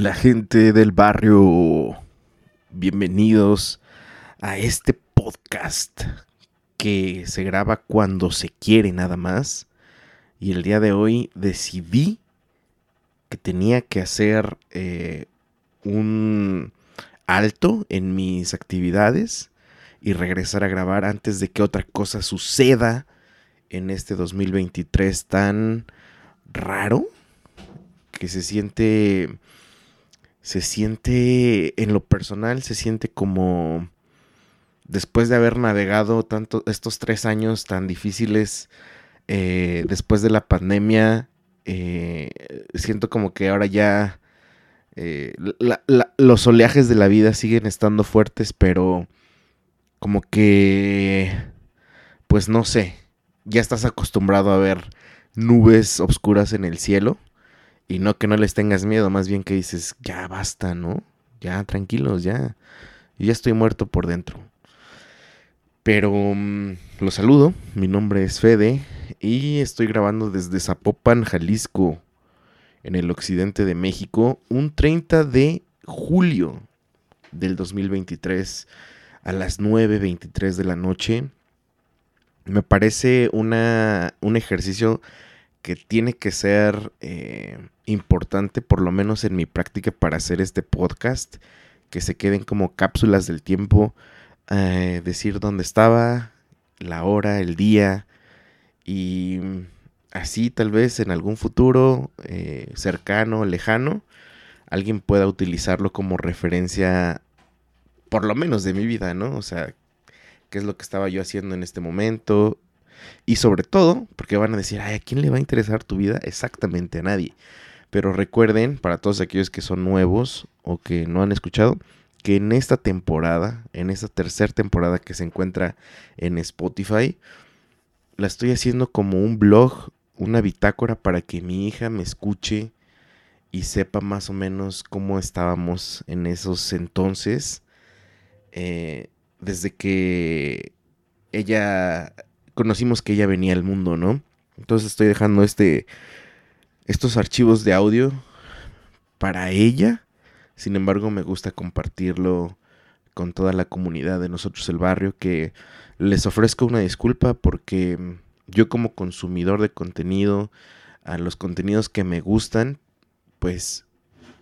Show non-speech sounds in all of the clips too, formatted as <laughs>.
La gente del barrio, bienvenidos a este podcast que se graba cuando se quiere nada más. Y el día de hoy decidí que tenía que hacer eh, un alto en mis actividades y regresar a grabar antes de que otra cosa suceda en este 2023 tan raro que se siente se siente, en lo personal, se siente como después de haber navegado tanto estos tres años tan difíciles eh, después de la pandemia, eh, siento como que ahora ya eh, los oleajes de la vida siguen estando fuertes, pero como que, pues no sé, ya estás acostumbrado a ver nubes oscuras en el cielo y no que no les tengas miedo, más bien que dices, ya basta, ¿no? Ya, tranquilos, ya. ya estoy muerto por dentro. Pero um, los saludo, mi nombre es Fede y estoy grabando desde Zapopan, Jalisco, en el occidente de México, un 30 de julio del 2023 a las 9.23 de la noche. Me parece una, un ejercicio que tiene que ser eh, importante, por lo menos en mi práctica para hacer este podcast, que se queden como cápsulas del tiempo, eh, decir dónde estaba, la hora, el día, y así tal vez en algún futuro eh, cercano, lejano, alguien pueda utilizarlo como referencia, por lo menos de mi vida, ¿no? O sea, qué es lo que estaba yo haciendo en este momento, y sobre todo, porque van a decir, ay, ¿a quién le va a interesar tu vida? Exactamente a nadie. Pero recuerden, para todos aquellos que son nuevos o que no han escuchado, que en esta temporada, en esta tercera temporada que se encuentra en Spotify, la estoy haciendo como un blog, una bitácora para que mi hija me escuche y sepa más o menos cómo estábamos en esos entonces. Eh, desde que ella conocimos que ella venía al mundo, ¿no? Entonces estoy dejando este, estos archivos de audio para ella. Sin embargo, me gusta compartirlo con toda la comunidad de nosotros el barrio, que les ofrezco una disculpa porque yo como consumidor de contenido, a los contenidos que me gustan, pues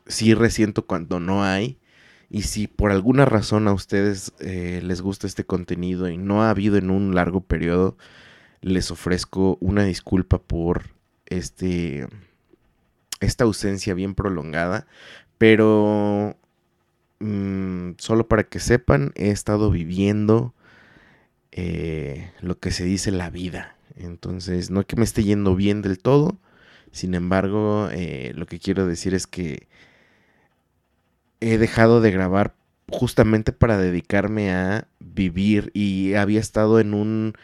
sí resiento cuando no hay. Y si por alguna razón a ustedes eh, les gusta este contenido y no ha habido en un largo periodo, les ofrezco una disculpa por este esta ausencia bien prolongada. Pero mm, solo para que sepan, he estado viviendo eh, lo que se dice la vida. Entonces, no que me esté yendo bien del todo. Sin embargo, eh, lo que quiero decir es que he dejado de grabar justamente para dedicarme a vivir y había estado en un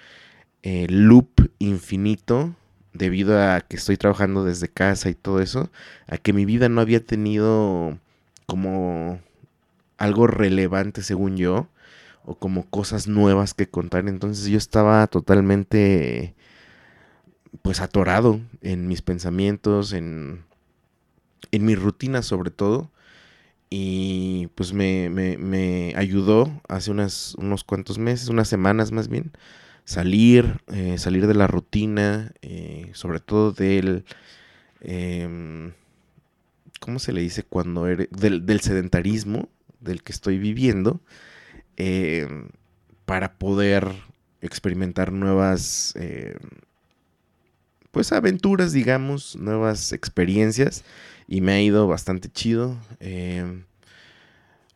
eh, loop infinito debido a que estoy trabajando desde casa y todo eso, a que mi vida no había tenido como algo relevante según yo o como cosas nuevas que contar, entonces yo estaba totalmente pues atorado en mis pensamientos, en en mi rutina sobre todo. Y pues me, ayudó hace unas, unos cuantos meses, unas semanas más bien, salir, eh, salir de la rutina, eh, sobre todo del, em, ¿cómo se le dice cuando eres? Del, sedentarismo del que estoy viviendo, em, para poder experimentar nuevas, em, pues aventuras, digamos, nuevas experiencias y me ha ido bastante chido.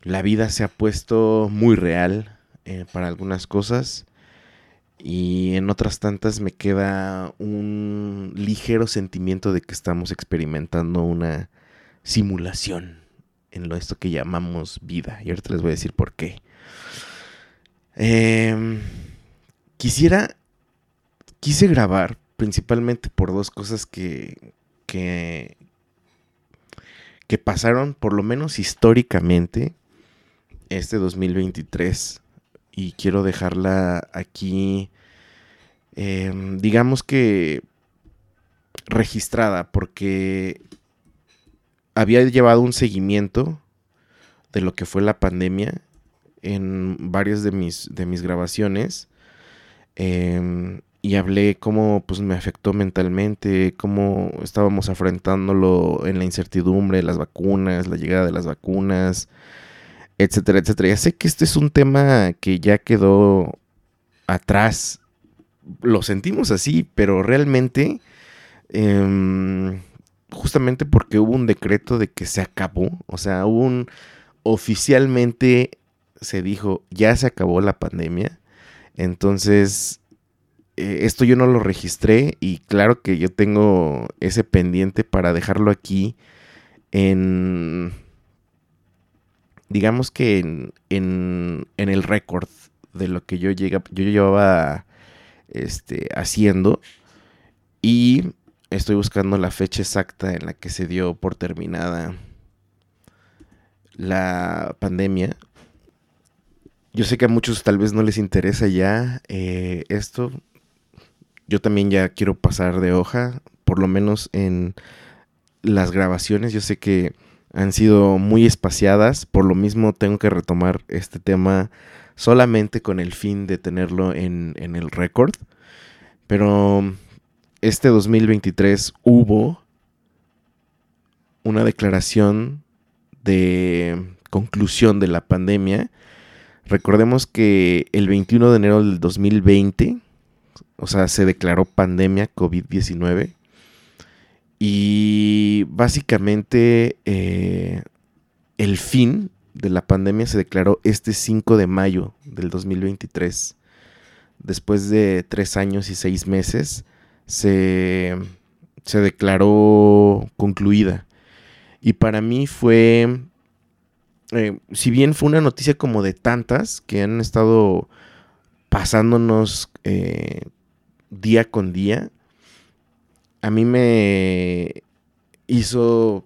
la vida se ha puesto muy real eh, para algunas cosas y en otras tantas me queda un ligero sentimiento de que estamos experimentando una simulación en lo esto que llamamos vida. Y ahorita les voy a decir por qué. Em, quisiera, quise grabar principalmente por dos cosas que, que, que pasaron, por lo menos históricamente, este 2023 y quiero dejarla aquí, em, digamos que registrada, porque había llevado un seguimiento de lo que fue la pandemia en varias de mis, de mis grabaciones. Em, y hablé cómo pues, me afectó mentalmente, cómo estábamos afrontándolo en la incertidumbre, las vacunas, la llegada de las vacunas, etcétera, etcétera. Ya sé que este es un tema que ya quedó atrás. Lo sentimos así, pero realmente, em, justamente porque hubo un decreto de que se acabó, o sea, hubo un, oficialmente se dijo, ya se acabó la pandemia. Entonces, eh, esto yo no lo registré y claro que yo tengo ese pendiente para dejarlo aquí en digamos que en, en, el récord de lo que yo, llega, yo llevaba este, haciendo y estoy buscando la fecha exacta en la que se dio por terminada la pandemia. Yo sé que a muchos tal vez no les interesa ya eh, esto. Yo también ya quiero pasar de hoja, por lo menos en las grabaciones. Yo sé que han sido muy espaciadas, por lo mismo tengo que retomar este tema solamente con el fin de tenerlo en, el récord. Pero este 2023 hubo una declaración de conclusión de la pandemia. Recordemos que el 21 de enero del 2020, o sea, se declaró pandemia COVID-19 y básicamente eh, el fin de la pandemia se declaró este 5 de mayo del 2023. Después de tres años y seis meses, se, se declaró concluida. Y para mí fue, eh, si bien fue una noticia como de tantas que han estado pasándonos eh, día con día, a mí me hizo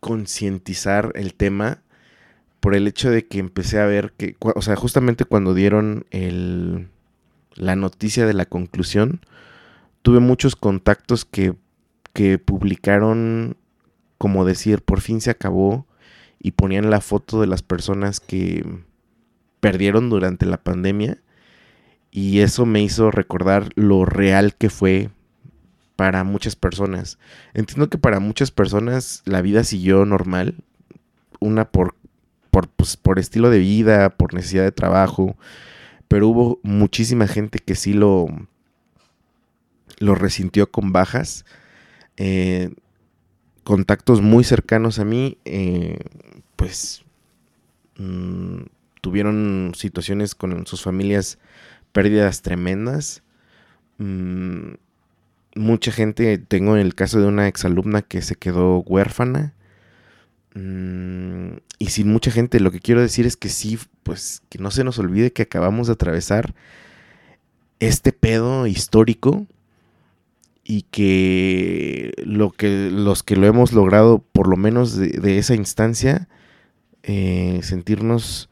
concientizar el tema por el hecho de que empecé a ver que, o sea, justamente cuando dieron el, la noticia de la conclusión, tuve muchos contactos que, que publicaron como decir, por fin se acabó, y ponían la foto de las personas que perdieron durante la pandemia, y eso me hizo recordar lo real que fue para muchas personas. Entiendo que para muchas personas la vida siguió normal, una por, por, pues, por estilo de vida, por necesidad de trabajo, pero hubo muchísima gente que sí lo, lo resintió con bajas. Eh, contactos muy cercanos a mí, eh, pues mm, tuvieron situaciones con sus familias, pérdidas tremendas. Mm, mucha gente, tengo el caso de una exalumna que se quedó huérfana. Mm, y sin mucha gente, lo que quiero decir es que sí, pues que no se nos olvide que acabamos de atravesar este pedo histórico y que, lo que los que lo hemos logrado, por lo menos de, esa instancia, eh, sentirnos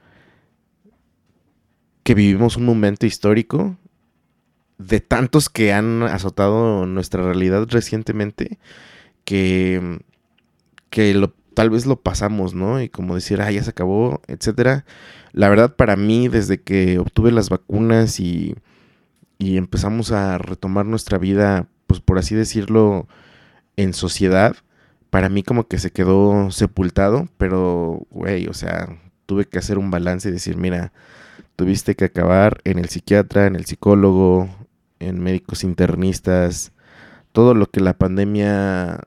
que vivimos un momento histórico de tantos que han azotado nuestra realidad recientemente, que, que tal vez lo pasamos, ¿no? Y como decir, ah, ya se acabó, etcétera. La verdad, para mí, desde que obtuve las vacunas y, y empezamos a retomar nuestra vida, pues por así decirlo, en sociedad, para mí como que se quedó sepultado, pero, güey, o sea, tuve que hacer un balance y decir, mira, tuviste que acabar en el psiquiatra, en el psicólogo, en médicos internistas, todo lo que la pandemia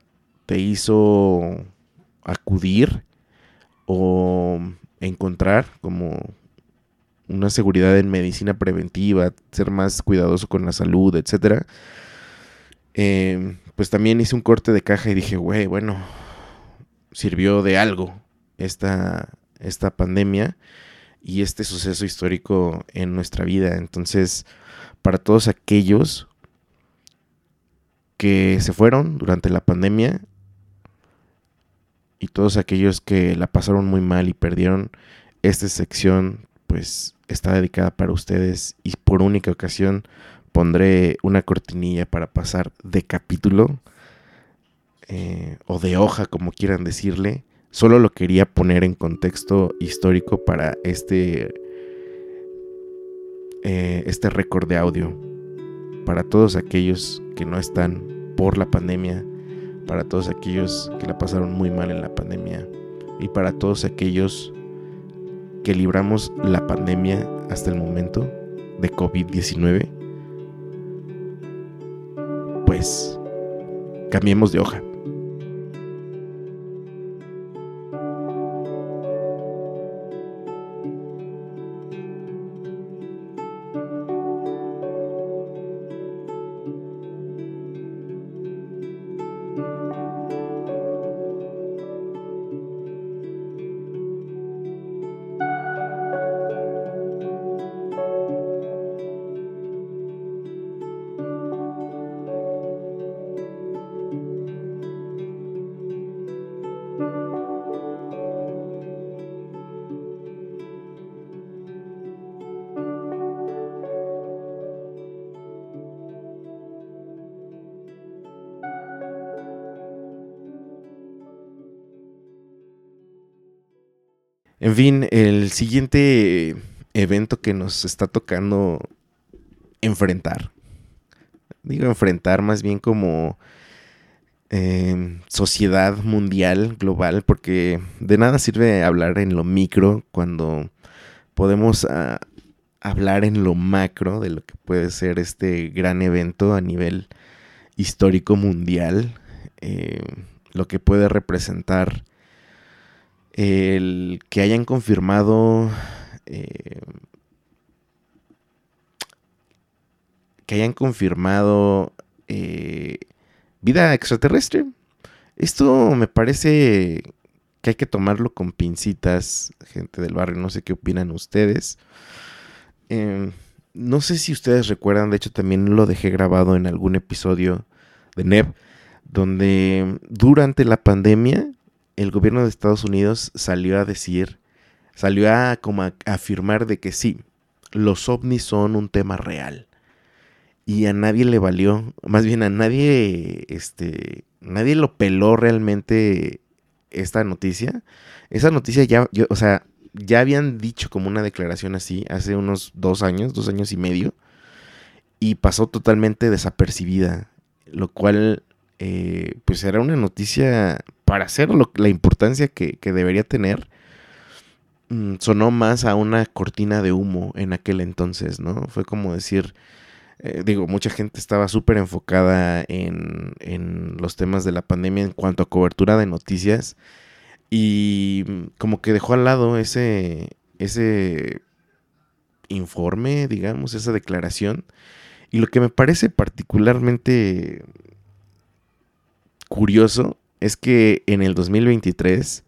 te hizo acudir o encontrar como una seguridad en medicina preventiva, ser más cuidadoso con la salud, etcétera. Em, pues también hice un corte de caja y dije, güey, bueno, sirvió de algo esta, esta pandemia y este suceso histórico en nuestra vida. Entonces, para todos aquellos que se fueron durante la pandemia y todos aquellos que la pasaron muy mal y perdieron, esta sección pues está dedicada para ustedes y por única ocasión pondré una cortinilla para pasar de capítulo eh, o de hoja como quieran decirle. Solo lo quería poner en contexto histórico para este eh, este récord de audio para todos aquellos que no están por la pandemia, para todos aquellos que la pasaron muy mal en la pandemia y para todos aquellos que libramos la pandemia hasta el momento de COVID-19, pues cambiemos de hoja. En fin, el siguiente evento que nos está tocando enfrentar. Digo enfrentar más bien como em, sociedad mundial, global, porque de nada sirve hablar en lo micro cuando podemos ah, hablar en lo macro de lo que puede ser este gran evento a nivel histórico mundial, eh, lo que puede representar el que hayan confirmado eh, que hayan confirmado eh, vida extraterrestre. Esto me parece que hay que tomarlo con pincitas, gente del barrio. No sé qué opinan ustedes. Em, no sé si ustedes recuerdan, de hecho también lo dejé grabado en algún episodio de NEP, donde durante la pandemia el gobierno de Estados Unidos salió a decir, salió a como a, afirmar de que sí, los ovnis son un tema real. Y a nadie le valió, más bien a nadie, este, nadie lo peló realmente esta noticia. Esa noticia ya, o sea, ya habían dicho como una declaración así hace unos dos años, dos años y medio, y pasó totalmente desapercibida, lo cual, eh, pues era una noticia para hacer la importancia que, debería tener, mm, sonó más a una cortina de humo en aquel entonces, ¿no? Fue como decir, eh, digo, mucha gente estaba súper enfocada en, en, los temas de la pandemia en cuanto a cobertura de noticias y mm, como que dejó al lado ese, ese informe, digamos, esa declaración. Y lo que me parece particularmente curioso es que en el 2023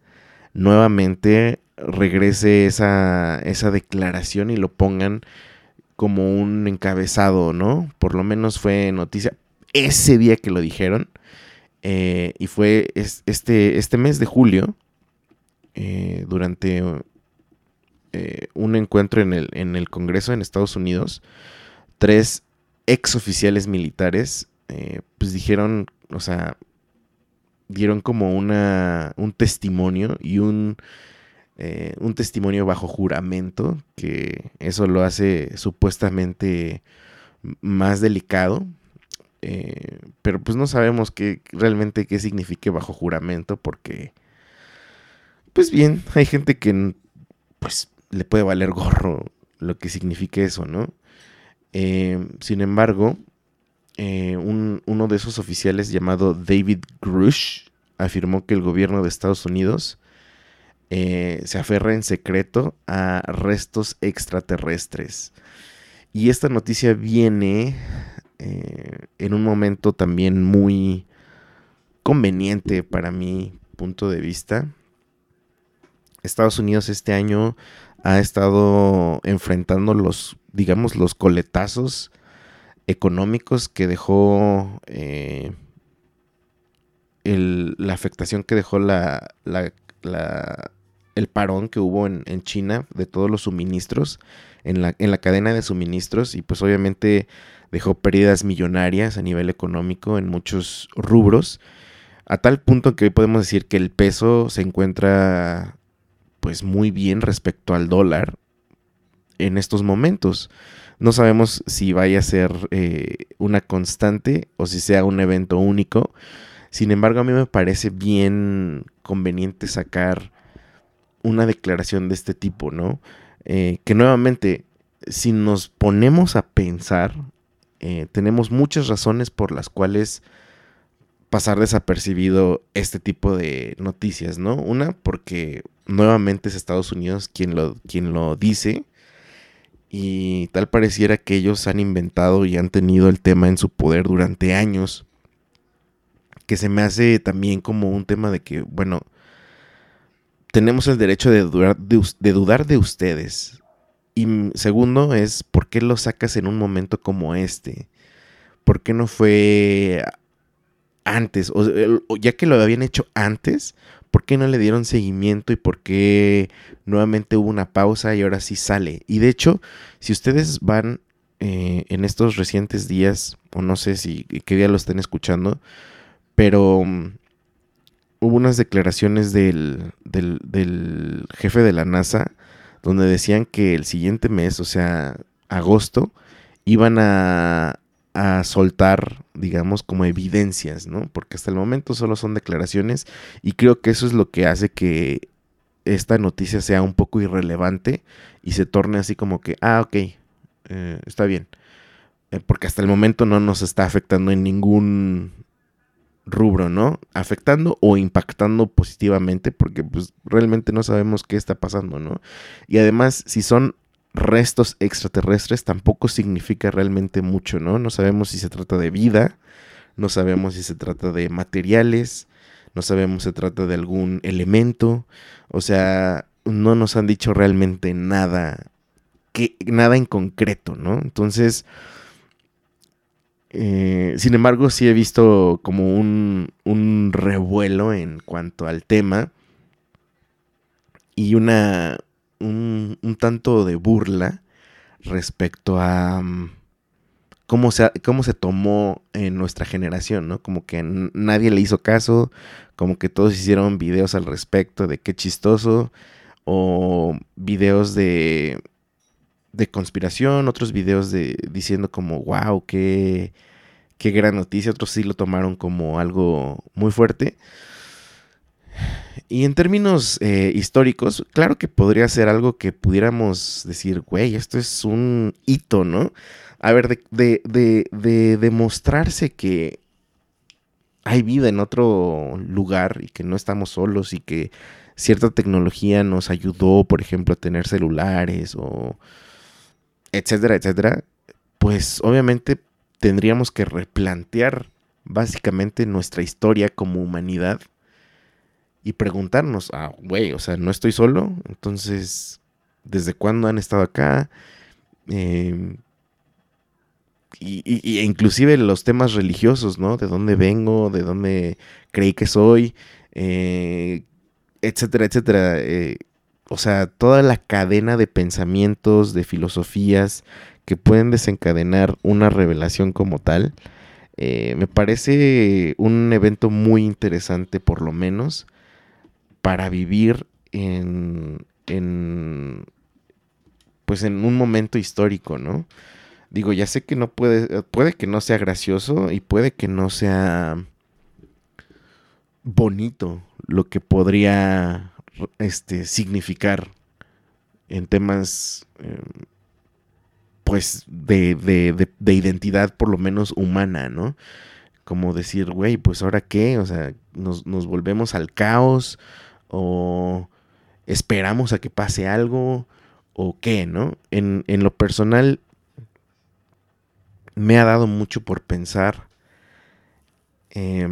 nuevamente regrese esa, esa declaración y lo pongan como un encabezado, ¿no? Por lo menos fue noticia ese día que lo dijeron. Eh, y fue este, este mes de julio, eh, durante eh, un encuentro en el, en el, Congreso en Estados Unidos, tres ex oficiales militares, pues dijeron, o sea, dieron como una, un testimonio y un, eh, un testimonio bajo juramento, que eso lo hace supuestamente más delicado. Eh, pero pues no sabemos qué, realmente qué signifique bajo juramento porque pues bien, hay gente que pues le puede valer gorro lo que signifique eso, ¿no? Eh, sin embargo, eh, uno de esos oficiales llamado David Grush afirmó que el gobierno de Estados Unidos eh, se aferra en secreto a restos extraterrestres. Y esta noticia viene en un momento también muy conveniente para mi punto de vista. Estados Unidos este año ha estado enfrentando los, digamos, los coletazos económicos que dejó eh, la afectación que dejó la, el parón que hubo en, China de todos los suministros en la, en la cadena de suministros y pues obviamente dejó pérdidas millonarias a nivel económico en muchos rubros a tal punto que hoy podemos decir que el peso se encuentra pues muy bien respecto al dólar en estos momentos. No sabemos si vaya a ser eh, una constante o si sea un evento único. Sin embargo, a mí me parece bien conveniente sacar una declaración de este tipo, ¿no? Eh, que nuevamente, si nos ponemos a pensar, eh, tenemos muchas razones por las cuales pasar desapercibido este tipo de noticias, ¿no? Una, porque nuevamente es Estados Unidos quien lo, quien lo dice. Y tal pareciera que ellos han inventado y han tenido el tema en su poder durante años. Que se me hace también como un tema de que, bueno, tenemos el derecho de dudar de, ustedes. Y segundo es, ¿por qué lo sacas en un momento como este? ¿Por qué no fue antes, o, ya que lo habían hecho antes, ¿por qué no le dieron seguimiento y por qué nuevamente hubo una pausa y ahora sí sale? Y de hecho, si ustedes van eh, en estos recientes días, o no sé si qué día lo estén escuchando, pero um, hubo unas declaraciones del, del, del jefe de la NASA donde decían que el siguiente mes, o sea, agosto, iban a, a soltar, digamos, como evidencias, ¿no? Porque hasta el momento solo son declaraciones y creo que eso es lo que hace que esta noticia sea un poco irrelevante y se torne así como que, ah, ok, eh, está bien. Eh, porque hasta el momento no nos está afectando en ningún rubro, ¿no? Afectando o impactando positivamente porque pues realmente no sabemos qué está pasando, ¿no? Y además, si son restos extraterrestres tampoco significa realmente mucho, ¿no? No sabemos si se trata de vida, no sabemos si se trata de materiales, no sabemos si se trata de algún elemento, o sea, no nos han dicho realmente nada, que, nada en concreto, ¿no? Entonces, eh, sin embargo, sí he visto como un, un revuelo en cuanto al tema y una, un, tanto de burla respecto a mm, cómo, se, cómo se tomó en nuestra generación, ¿no? Como que nadie le hizo caso, como que todos hicieron videos al respecto de qué chistoso, o videos de, de conspiración, otros videos de diciendo como, wow, qué, qué gran noticia, otros sí lo tomaron como algo muy fuerte. Y en términos eh, históricos, claro que podría ser algo que pudiéramos decir, güey, esto es un hito, ¿no? A ver, de, de, de, demostrarse que hay vida en otro lugar y que no estamos solos y que cierta tecnología nos ayudó, por ejemplo, a tener celulares o etcétera, etcétera, pues obviamente tendríamos que replantear básicamente nuestra historia como humanidad y preguntarnos, ah, güey, o sea, no estoy solo, entonces, ¿desde cuándo han estado acá? Em, y, inclusive los temas religiosos, ¿no? De dónde vengo, de dónde creí que soy, eh, etcétera, etcétera. Eh, o sea, toda la cadena de pensamientos, de filosofías que pueden desencadenar una revelación como tal, Eh, me parece un evento muy interesante, por lo menos, para vivir en, en, pues en un momento histórico, ¿no? Digo, ya sé que no puede, puede que no sea gracioso y puede que no sea bonito lo que podría este, significar en temas em, pues de, de, de, identidad por lo menos humana, ¿no? Como decir, güey, pues ahora qué, o sea, nos, nos volvemos al caos o esperamos a que pase algo o qué, ¿no? En, en, lo personal me ha dado mucho por pensar. Eh,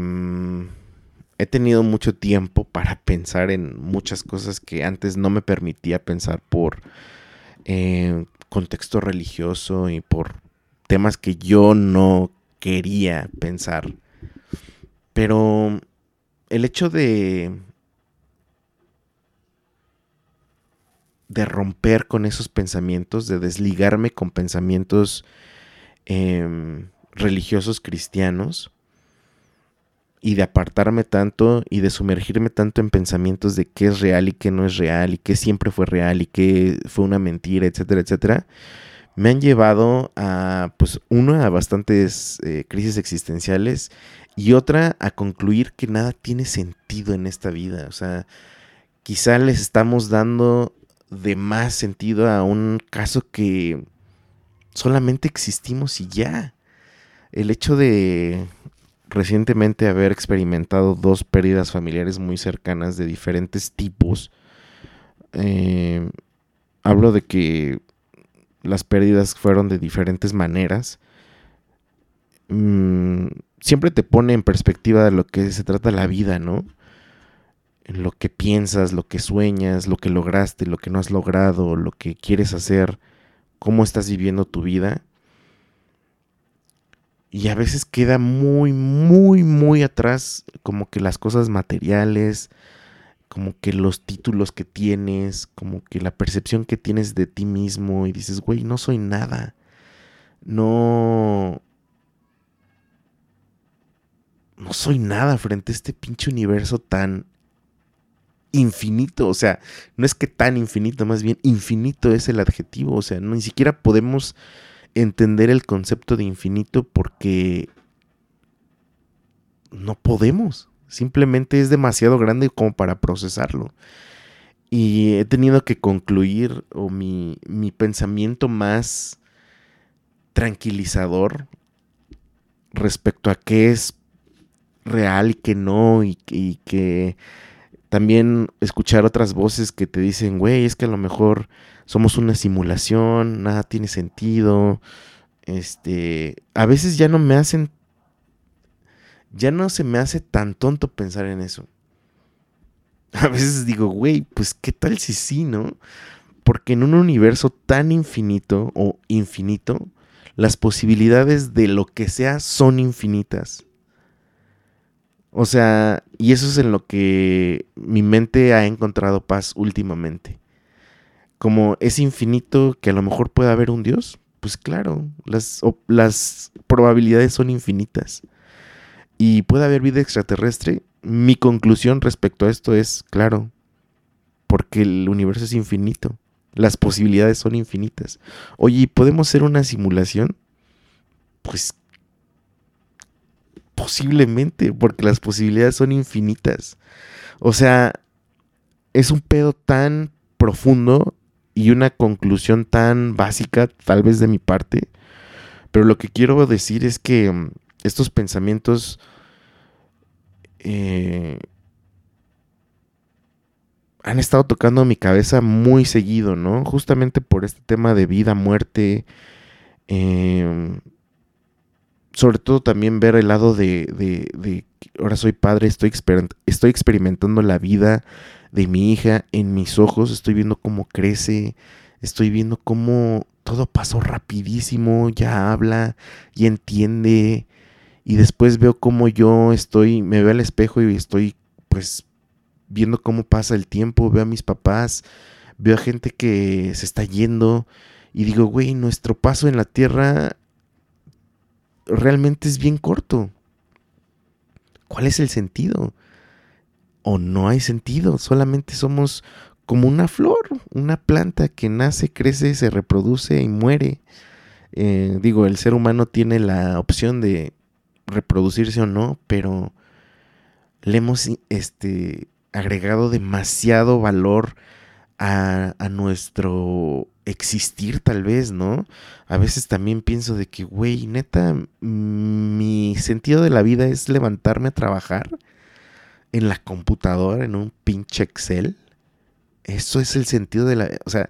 he tenido mucho tiempo para pensar en muchas cosas que antes no me permitía pensar por eh, contexto religioso y por temas que yo no quería pensar. Pero el hecho de de romper con esos pensamientos, de desligarme con pensamientos em, religiosos cristianos, y de apartarme tanto y de sumergirme tanto en pensamientos de qué es real y qué no es real y qué siempre fue real y qué fue una mentira, etcétera, etcétera, me han llevado a, pues, una, a bastantes eh, crisis existenciales y otra a concluir que nada tiene sentido en esta vida. O sea, quizá les estamos dando de más sentido a un caso que solamente existimos y ya. El hecho de recientemente haber experimentado dos pérdidas familiares muy cercanas de diferentes tipos. Eh, hablo de que las pérdidas fueron de diferentes maneras. Mm, siempre te pone en perspectiva de lo que se trata la vida, ¿no? Lo que piensas, lo que sueñas, lo que lograste, lo que no has logrado, lo que quieres hacer, cómo estás viviendo tu vida y a veces queda muy, muy, muy atrás como que las cosas materiales, como que los títulos que tienes, como que la percepción que tienes de ti mismo y dices, güey, no soy nada. No... No soy nada frente a este pinche universo tan infinito. O sea, no es que tan infinito, más bien infinito es el adjetivo. O sea, no, ni siquiera podemos entender el concepto de infinito porque no podemos. Simplemente es demasiado grande como para procesarlo. Y he tenido que concluir, o mi, mi pensamiento más tranquilizador respecto a qué es real y qué no, y, y, que también escuchar otras voces que te dicen, güey, es que a lo mejor somos una simulación, nada tiene sentido. Este, a veces ya no me hacen ya no se me hace tan tonto pensar en eso. <laughs> A veces digo, güey, pues qué tal si sí, ¿no? Porque en un universo tan infinito o infinito, las posibilidades de lo que sea son infinitas. O sea, y eso es en lo que mi mente ha encontrado paz últimamente como es infinito que a lo mejor pueda haber un Dios, pues claro, las, probabilidades son infinitas. Y puede haber vida extraterrestre. Mi conclusión respecto a esto es, claro, porque el universo es infinito. Las posibilidades son infinitas. Oye, ¿podemos hacer una simulación? Pues posiblemente, porque las posibilidades son infinitas. O sea, es un pedo tan profundo y una conclusión tan básica, tal vez de mi parte, pero lo que quiero decir es que mm, estos pensamientos eh, han estado tocando mi cabeza muy seguido, ¿no? Justamente por este tema de vida, muerte, em, sobre todo también ver el lado de, de, de ahora soy padre, estoy, estoy experimentando la vida de mi hija en mis ojos, estoy viendo cómo crece, estoy viendo cómo todo pasó rapidísimo, ya habla, y entiende, y después veo cómo yo estoy, me veo al espejo y estoy pues viendo cómo pasa el tiempo, veo a mis papás, veo a gente que se está yendo y digo, güey, nuestro paso en la tierra realmente es bien corto. ¿Cuál es el sentido? O no hay sentido, solamente somos como una flor, una planta que nace, crece, se reproduce y muere. Eh, digo, el ser humano tiene la opción de reproducirse o no, pero le hemos este, agregado demasiado valor a, a, nuestro existir tal vez, ¿no? A veces también pienso de que, güey, neta, mi sentido de la vida es levantarme a trabajar en la computadora, en un pinche Excel. Eso es el sentido de la... O sea,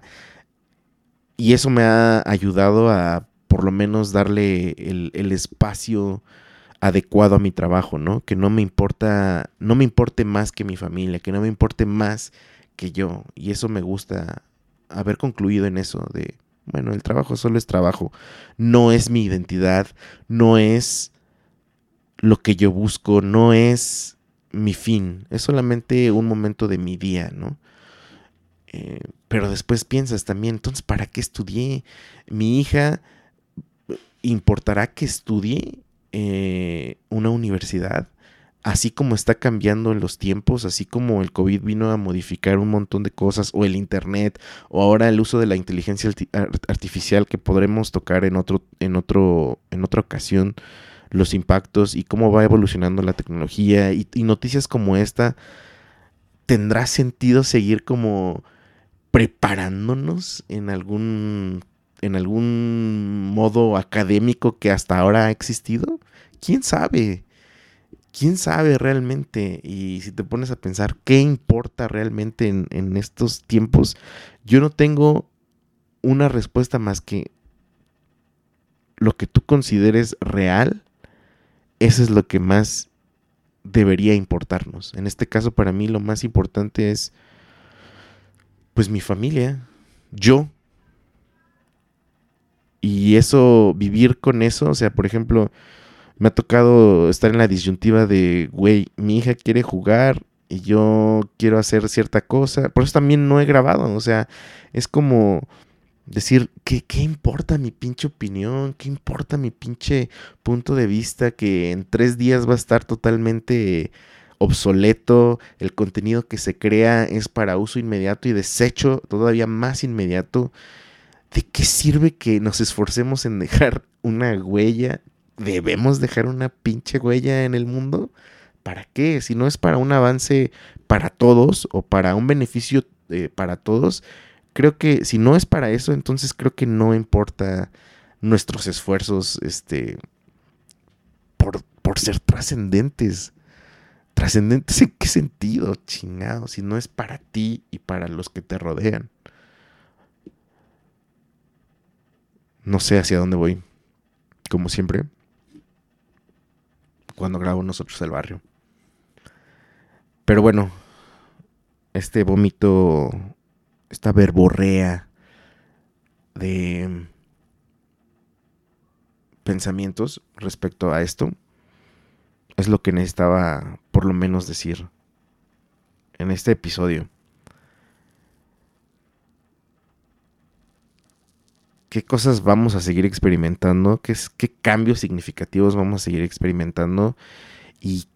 y eso me ha ayudado a por lo menos darle el, el espacio adecuado a mi trabajo, ¿no? Que no me importa, no me importe más que mi familia, que no me importe más que yo. Y eso me gusta haber concluido en eso de, bueno, el trabajo solo es trabajo, no es mi identidad, no es lo que yo busco, no es mi fin, es solamente un momento de mi día, ¿no? Eh, pero después piensas también, entonces, ¿para qué estudié? Mi hija ¿importará que estudie eh, una universidad? Así como está cambiando en los tiempos, así como el COVID vino a modificar un montón de cosas, o el Internet, o ahora el uso de la inteligencia artificial que podremos tocar en otro, en otro, en otra ocasión, los impactos y cómo va evolucionando la tecnología y, y noticias como esta, ¿tendrá sentido seguir como preparándonos en algún en algún modo académico que hasta ahora ha existido? ¿Quién sabe? ¿Quién sabe realmente? Y si te pones a pensar, ¿qué importa realmente en, estos tiempos? Yo no tengo una respuesta más que lo que tú consideres real, eso es lo que más debería importarnos. En este caso, para mí, lo más importante es, pues, mi familia, yo, y eso, vivir con eso, o sea, por ejemplo, me ha tocado estar en la disyuntiva de, güey, mi hija quiere jugar y yo quiero hacer cierta cosa. Por eso también no he grabado, o sea, es como decir, ¿qué, ¿qué, importa mi pinche opinión? ¿Qué importa mi pinche punto de vista que en tres días va a estar totalmente obsoleto? El contenido que se crea es para uso inmediato y desecho todavía más inmediato. ¿de qué sirve que nos esforcemos en dejar una huella? ¿Debemos dejar una pinche huella en el mundo? ¿Para qué? Si no es para un avance para todos o para un beneficio eh, para todos, creo que si no es para eso, entonces creo que no importa nuestros esfuerzos este, por, por ser trascendentes. ¿Trascendentes en qué sentido, chingado? Si no es para ti y para los que te rodean. No sé hacia dónde voy. Como siempre. Cuando grabo nosotros el barrio. Pero bueno. Este vómito. Esta verborrea. De pensamientos respecto a esto. Es lo que necesitaba por lo menos decir en este episodio. Qué cosas vamos a seguir experimentando, qué, cambios significativos vamos a seguir experimentando y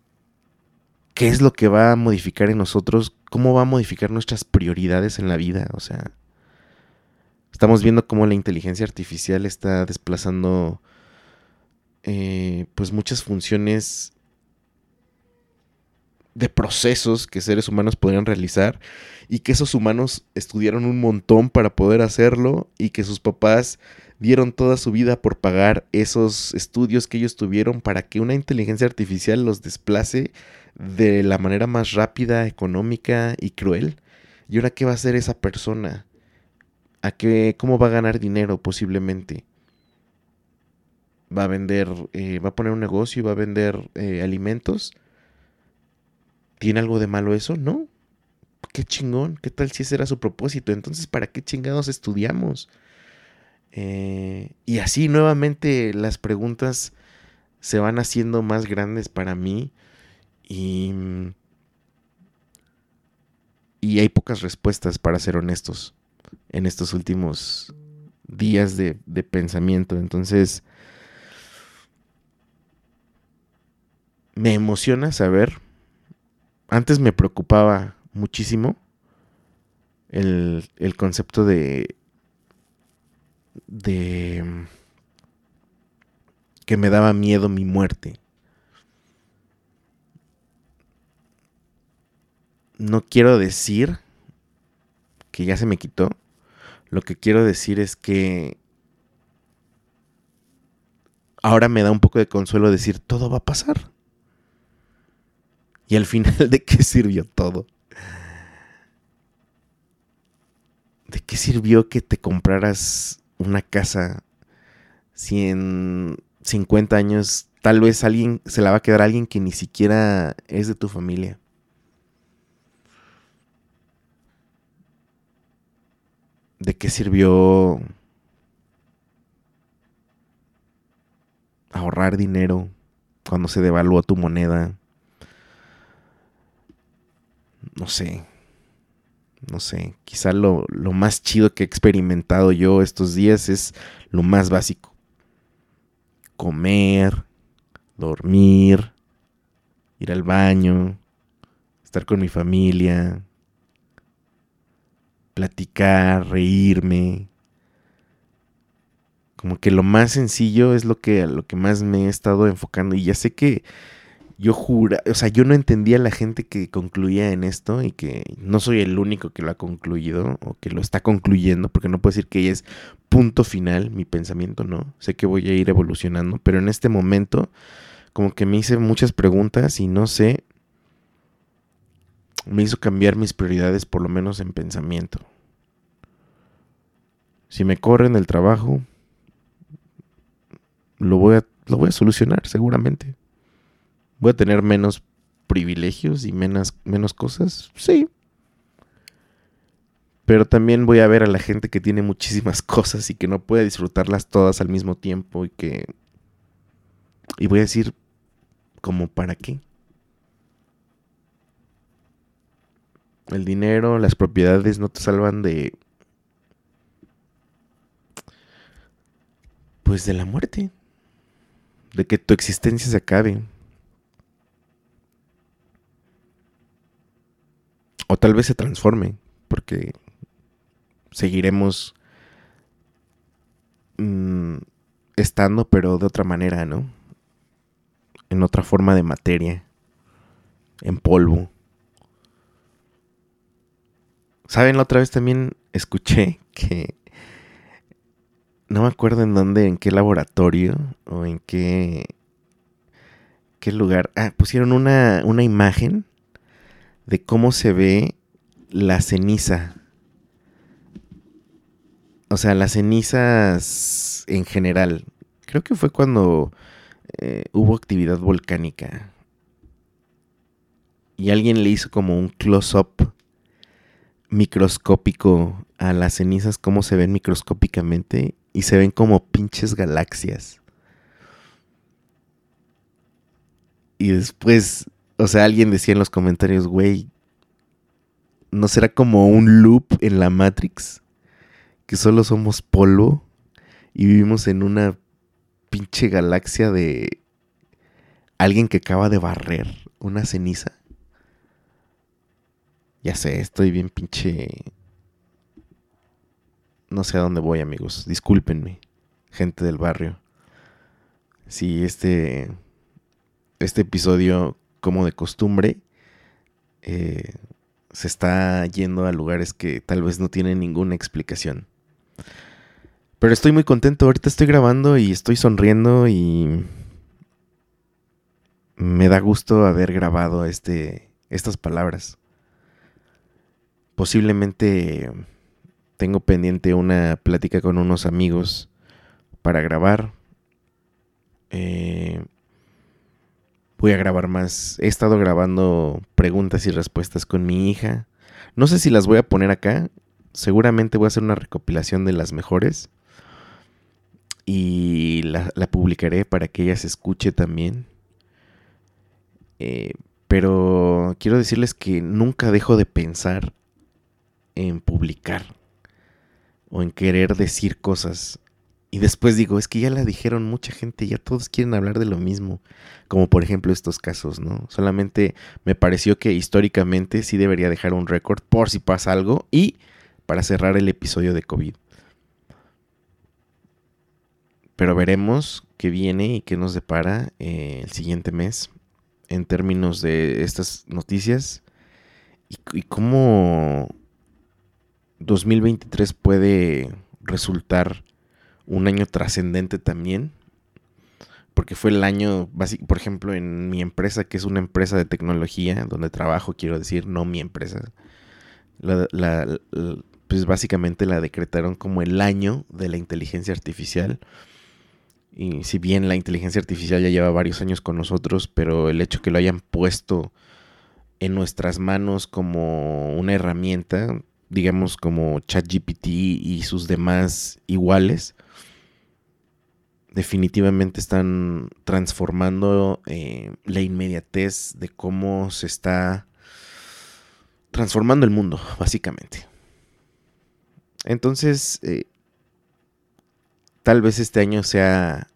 qué es lo que va a modificar en nosotros, cómo va a modificar nuestras prioridades en la vida. O sea, estamos viendo cómo la inteligencia artificial está desplazando eh, pues muchas funciones de procesos que seres humanos podrían realizar y que esos humanos estudiaron un montón para poder hacerlo y que sus papás dieron toda su vida por pagar esos estudios que ellos tuvieron para que una inteligencia artificial los desplace de la manera más rápida, económica y cruel. ¿Y ahora qué va a hacer esa persona? ¿A qué, ¿Cómo va a ganar dinero posiblemente? ¿Va a vender, eh, va a poner un negocio y va a vender eh, alimentos? ¿Tiene algo de malo eso? No. Qué chingón. ¿Qué tal si ese era su propósito? Entonces, ¿para qué chingados estudiamos? Eh, y así nuevamente las preguntas se van haciendo más grandes para mí y, y hay pocas respuestas, para ser honestos, en estos últimos días de, de pensamiento. Entonces, me emociona saber. Antes me preocupaba muchísimo el, el concepto de. de. que me daba miedo mi muerte. No quiero decir que ya se me quitó. Lo que quiero decir es que ahora me da un poco de consuelo decir, todo va a pasar. Y al final, <laughs> ¿de qué sirvió todo? ¿De qué sirvió que te compraras una casa si en 50 años tal vez alguien se la va a quedar a alguien que ni siquiera es de tu familia? ¿De qué sirvió ahorrar dinero cuando se devaluó tu moneda? No sé. No sé. Quizá lo, lo más chido que he experimentado yo estos días es lo más básico. Comer, dormir, ir al baño, estar con mi familia, platicar, reírme. Como que lo más sencillo es lo que, lo que más me he estado enfocando. Y ya sé que yo jura, o sea, yo no entendía a la gente que concluía en esto y que no soy el único que lo ha concluido o que lo está concluyendo, porque no puedo decir que es punto final, mi pensamiento no. Sé que voy a ir evolucionando, pero en este momento como que me hice muchas preguntas y no sé me hizo cambiar mis prioridades, por lo menos en pensamiento. Si me corren el trabajo, lo voy a, lo voy a solucionar seguramente. ¿Voy a tener menos privilegios y menos, menos cosas? Sí. Pero también voy a ver a la gente que tiene muchísimas <laughs> cosas y que no puede disfrutarlas todas al mismo tiempo y que... Y voy a decir, ¿como para qué? El dinero, las propiedades no te salvan de... Pues de la muerte. De que tu existencia se acabe. Tal vez se transforme. Porque seguiremos mm, estando, pero de otra manera, ¿no? En otra forma de materia. En polvo. ¿Saben? La otra vez también escuché que no me acuerdo en dónde, en qué laboratorio o en qué, qué lugar. Ah, pusieron una, una imagen de cómo se ve la ceniza. O sea, las cenizas en general. Creo que fue cuando eh, hubo actividad volcánica. Y alguien le hizo como un close-up microscópico a las cenizas, cómo se ven microscópicamente y se ven como pinches galaxias. Y después, o sea, alguien decía en los comentarios, güey, ¿no será como un loop en la Matrix? Que solo somos polvo y vivimos en una pinche galaxia de alguien que acaba de barrer una ceniza. Ya sé, estoy bien pinche... No sé a dónde voy, amigos. Discúlpenme, gente del barrio. Si este... Este episodio, como de costumbre, eh, se está yendo a lugares que tal vez no tienen ninguna explicación. Pero estoy muy contento. Ahorita estoy grabando y estoy sonriendo y me da gusto haber grabado este, estas palabras. Posiblemente tengo pendiente una plática con unos amigos para grabar. Eh, voy a grabar más. He estado grabando preguntas y respuestas con mi hija. No sé si las voy a poner acá. Seguramente voy a hacer una recopilación de las mejores. Y la, publicaré para que ella se escuche también. Eh, pero quiero decirles que nunca dejo de pensar en publicar o en querer decir cosas Y después digo, es que ya la dijeron mucha gente, ya todos quieren hablar de lo mismo, como por ejemplo estos casos, ¿no? Solamente me pareció que históricamente sí debería dejar un récord por si pasa algo y para cerrar el episodio de COVID. Pero veremos qué viene y qué nos depara eh, el siguiente mes en términos de estas noticias y, y cómo 2023 puede resultar un año trascendente también, porque fue el año, por ejemplo, en mi empresa, que es una empresa de tecnología, donde trabajo, quiero decir, no mi empresa, pues básicamente la decretaron como el año de la inteligencia artificial. Y si bien la inteligencia artificial ya lleva varios años con nosotros, pero el hecho que lo hayan puesto en nuestras manos como una herramienta, digamos como ChatGPT y sus demás iguales, definitivamente están transformando eh, la inmediatez de cómo se está transformando el mundo, básicamente. Entonces, eh, tal vez este año sea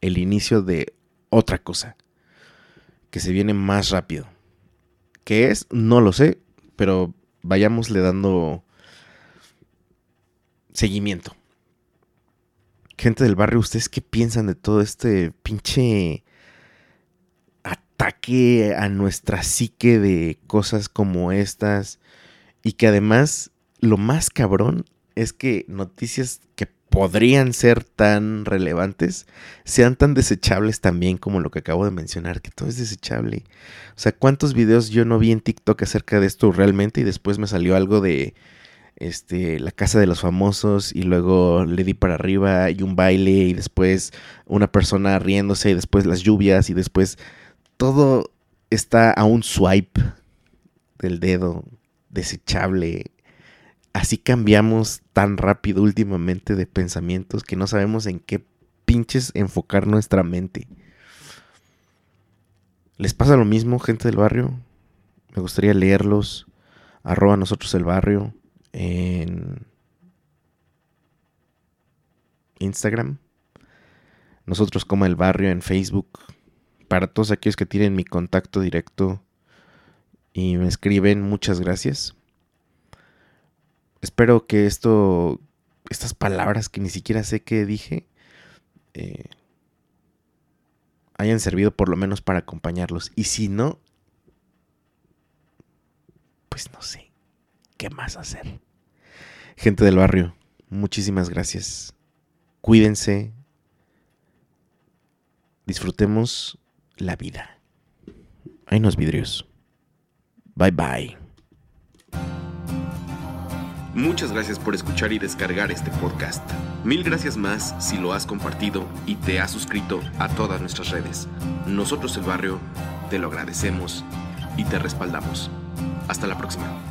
el inicio de otra cosa, que se viene más rápido. ¿Qué es? No lo sé, pero vayámosle dando seguimiento gente del barrio, ¿ustedes qué piensan de todo este pinche ataque a nuestra psique de cosas como estas? Y que además, lo más cabrón es que noticias que podrían ser tan relevantes sean tan desechables también como lo que acabo de mencionar, que todo es desechable. O sea, ¿cuántos videos yo no vi en TikTok acerca de esto realmente y después me salió algo de este, la casa de los famosos y luego le di para arriba y un baile y después una persona riéndose y después las lluvias y después todo está a un swipe del dedo desechable. Así cambiamos tan rápido últimamente de pensamientos que no sabemos en qué pinches enfocar nuestra mente. ¿Les pasa lo mismo, gente del barrio? Me gustaría leerlos. Arroba nosotros el barrio en Instagram. Nosotros como el barrio en Facebook. Para todos aquellos que tienen mi contacto directo y me escriben, muchas gracias. Espero que esto, estas palabras que ni siquiera sé qué dije, eh, hayan servido por lo menos para acompañarlos. Y si no, pues no sé. ¿Qué más hacer? Gente del barrio, muchísimas gracias. Cuídense. Disfrutemos la vida. Hay unos vidrios. Bye bye. Muchas gracias por escuchar y descargar este podcast. Mil gracias más si lo has compartido y te has suscrito a todas nuestras redes. Nosotros el barrio te lo agradecemos y te respaldamos. Hasta la próxima.